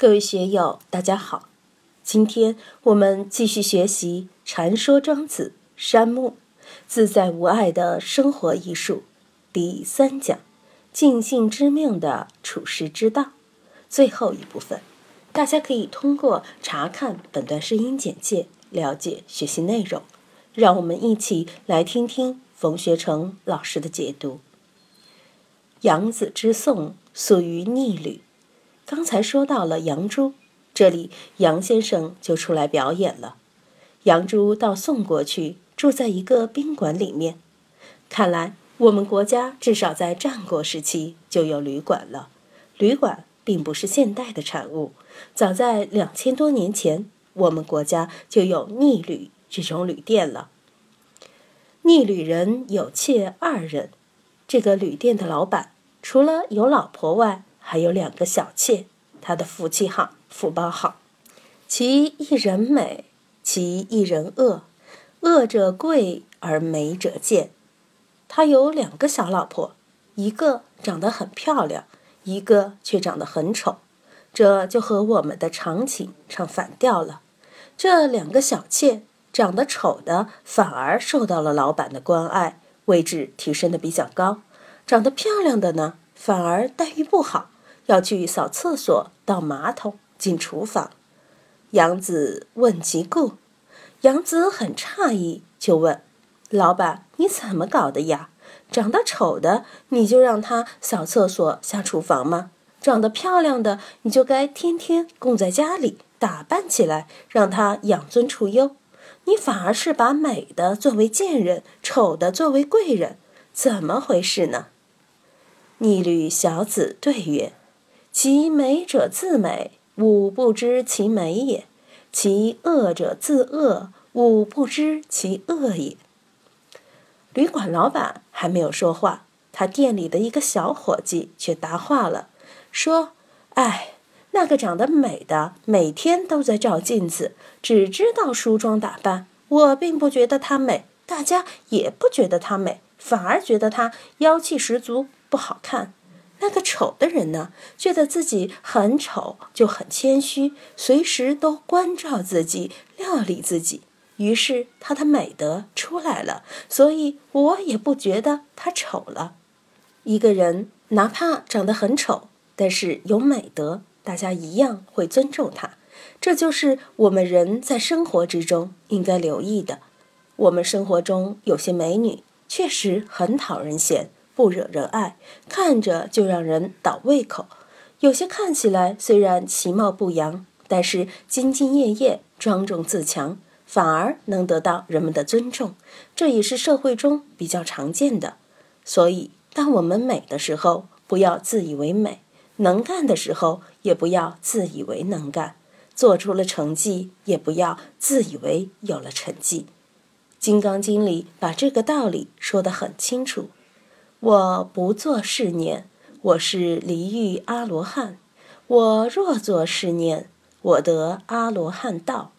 各位学友，大家好。今天我们继续学习《禅说庄子》山木自在无碍的生活艺术第三讲“尽性知命的处世之道”最后一部分。大家可以通过查看本段声音简介了解学习内容。让我们一起来听听冯学成老师的解读。杨子之颂属于逆旅。刚才说到了杨朱，这里杨先生就出来表演了。杨朱到宋国去，住在一个宾馆里面。看来我们国家至少在战国时期就有旅馆了。旅馆并不是现代的产物，早在两千多年前，我们国家就有逆旅这种旅店了。逆旅人有妾二人，这个旅店的老板除了有老婆外，还有两个小妾，他的福气好，福报好。其一人美，其一人恶，恶者贵而美者贱。他有两个小老婆，一个长得很漂亮，一个却长得很丑，这就和我们的常情唱反调了。这两个小妾长得丑的反而受到了老板的关爱，位置提升的比较高；长得漂亮的呢，反而待遇不好。要去扫厕所、倒马桶、进厨房。杨子问其故，杨子很诧异，就问：“老板，你怎么搞的呀？长得丑的你就让他扫厕所、下厨房吗？长得漂亮的你就该天天供在家里，打扮起来，让他养尊处优。你反而是把美的作为贱人，丑的作为贵人，怎么回事呢？”逆旅小子对曰。其美者自美，吾不知其美也；其恶者自恶，吾不知其恶也。旅馆老板还没有说话，他店里的一个小伙计却答话了，说：“哎，那个长得美的，每天都在照镜子，只知道梳妆打扮。我并不觉得她美，大家也不觉得她美，反而觉得她妖气十足，不好看。”那个丑的人呢，觉得自己很丑，就很谦虚，随时都关照自己、料理自己，于是他的美德出来了。所以我也不觉得他丑了。一个人哪怕长得很丑，但是有美德，大家一样会尊重他。这就是我们人在生活之中应该留意的。我们生活中有些美女确实很讨人嫌。不惹人爱，看着就让人倒胃口。有些看起来虽然其貌不扬，但是兢兢业业、庄重自强，反而能得到人们的尊重。这也是社会中比较常见的。所以，当我们美的时候，不要自以为美；能干的时候，也不要自以为能干；做出了成绩，也不要自以为有了成绩。《金刚经》里把这个道理说得很清楚。我不做是念，我是离欲阿罗汉。我若作是念，我得阿罗汉道，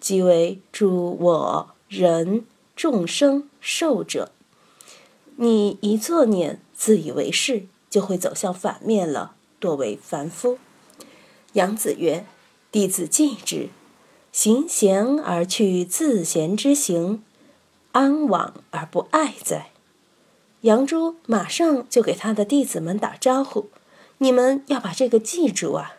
即为诸我人众生寿者。你一作念，自以为是，就会走向反面了，堕为凡夫。杨子曰：“弟子记之。行贤而去自贤之行，安往而不爱哉？”杨朱马上就给他的弟子们打招呼：“你们要把这个记住啊！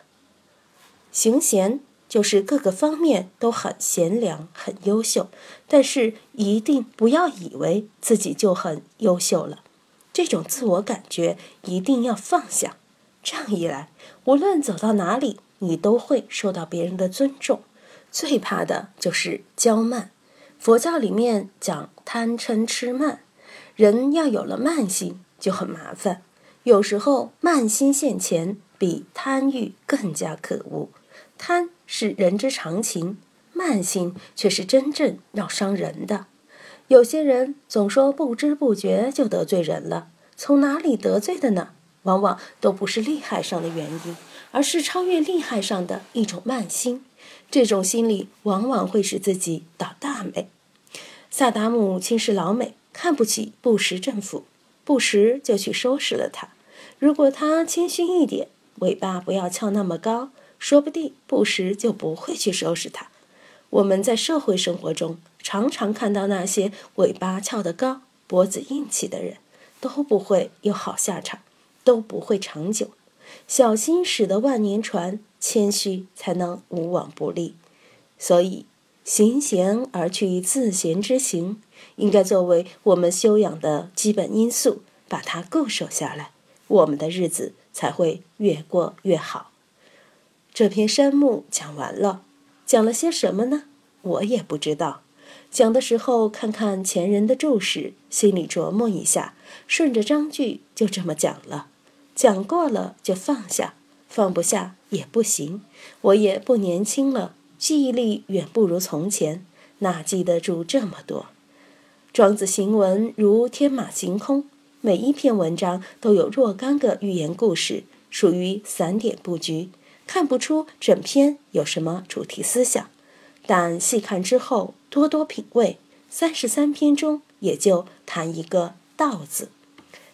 行贤就是各个方面都很贤良、很优秀，但是一定不要以为自己就很优秀了。这种自我感觉一定要放下。这样一来，无论走到哪里，你都会受到别人的尊重。最怕的就是骄慢。佛教里面讲贪嗔痴慢。”人要有了慢心就很麻烦，有时候慢心现前比贪欲更加可恶。贪是人之常情，慢心却是真正要伤人的。有些人总说不知不觉就得罪人了，从哪里得罪的呢？往往都不是利害上的原因，而是超越利害上的一种慢心。这种心理往往会使自己倒大霉。萨达姆轻视老美。看不起布什政府，布什就去收拾了他。如果他谦逊一点，尾巴不要翘那么高，说不定不时就不会去收拾他。我们在社会生活中常常看到那些尾巴翘得高、脖子硬气的人，都不会有好下场，都不会长久。小心驶得万年船，谦虚才能无往不利。所以，行贤而去自贤之行，应该作为我们修养的基本因素，把它固守下来，我们的日子才会越过越好。这篇山木讲完了。讲了些什么呢？我也不知道。讲的时候看看前人的注释，心里琢磨一下，顺着章句就这么讲了。讲过了就放下，放不下也不行。我也不年轻了，记忆力远不如从前，哪记得住这么多？庄子行文如天马行空，每一篇文章都有若干个寓言故事，属于散点布局。看不出整篇有什么主题思想，但细看之后多多品味，三十三篇中也就谈一个“道”字。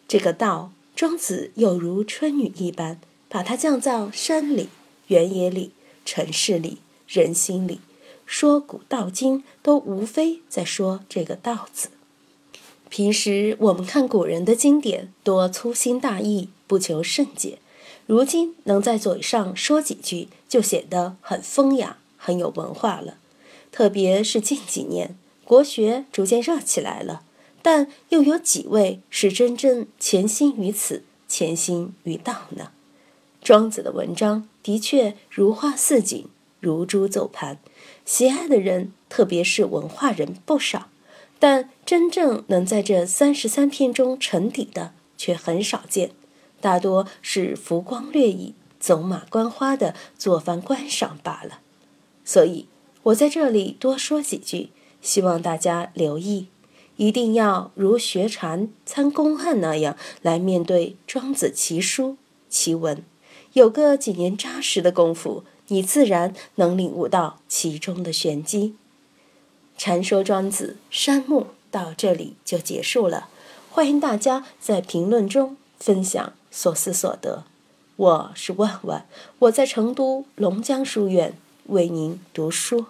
这个“道”，庄子又如春雨一般，把它降到山里、原野里、城市里、人心里，说古道今，都无非在说这个“道”字。平时我们看古人的经典，多粗心大意，不求甚解。如今能在嘴上说几句，就显得很风雅、很有文化了。特别是近几年，国学逐渐热起来了，但又有几位是真正潜心于此、潜心于道呢？庄子的文章的确如花似锦、如珠走盘，喜爱的人，特别是文化人不少，但真正能在这三十三篇中沉底的却很少见。大多是浮光掠影、走马观花的做番观赏罢了，所以我在这里多说几句，希望大家留意，一定要如学禅参公案那样来面对庄子奇书奇文，有个几年扎实的功夫，你自然能领悟到其中的玄机。禅说庄子山木到这里就结束了，欢迎大家在评论中分享。所思所得，我是万万，我在成都龙江书院为您读书。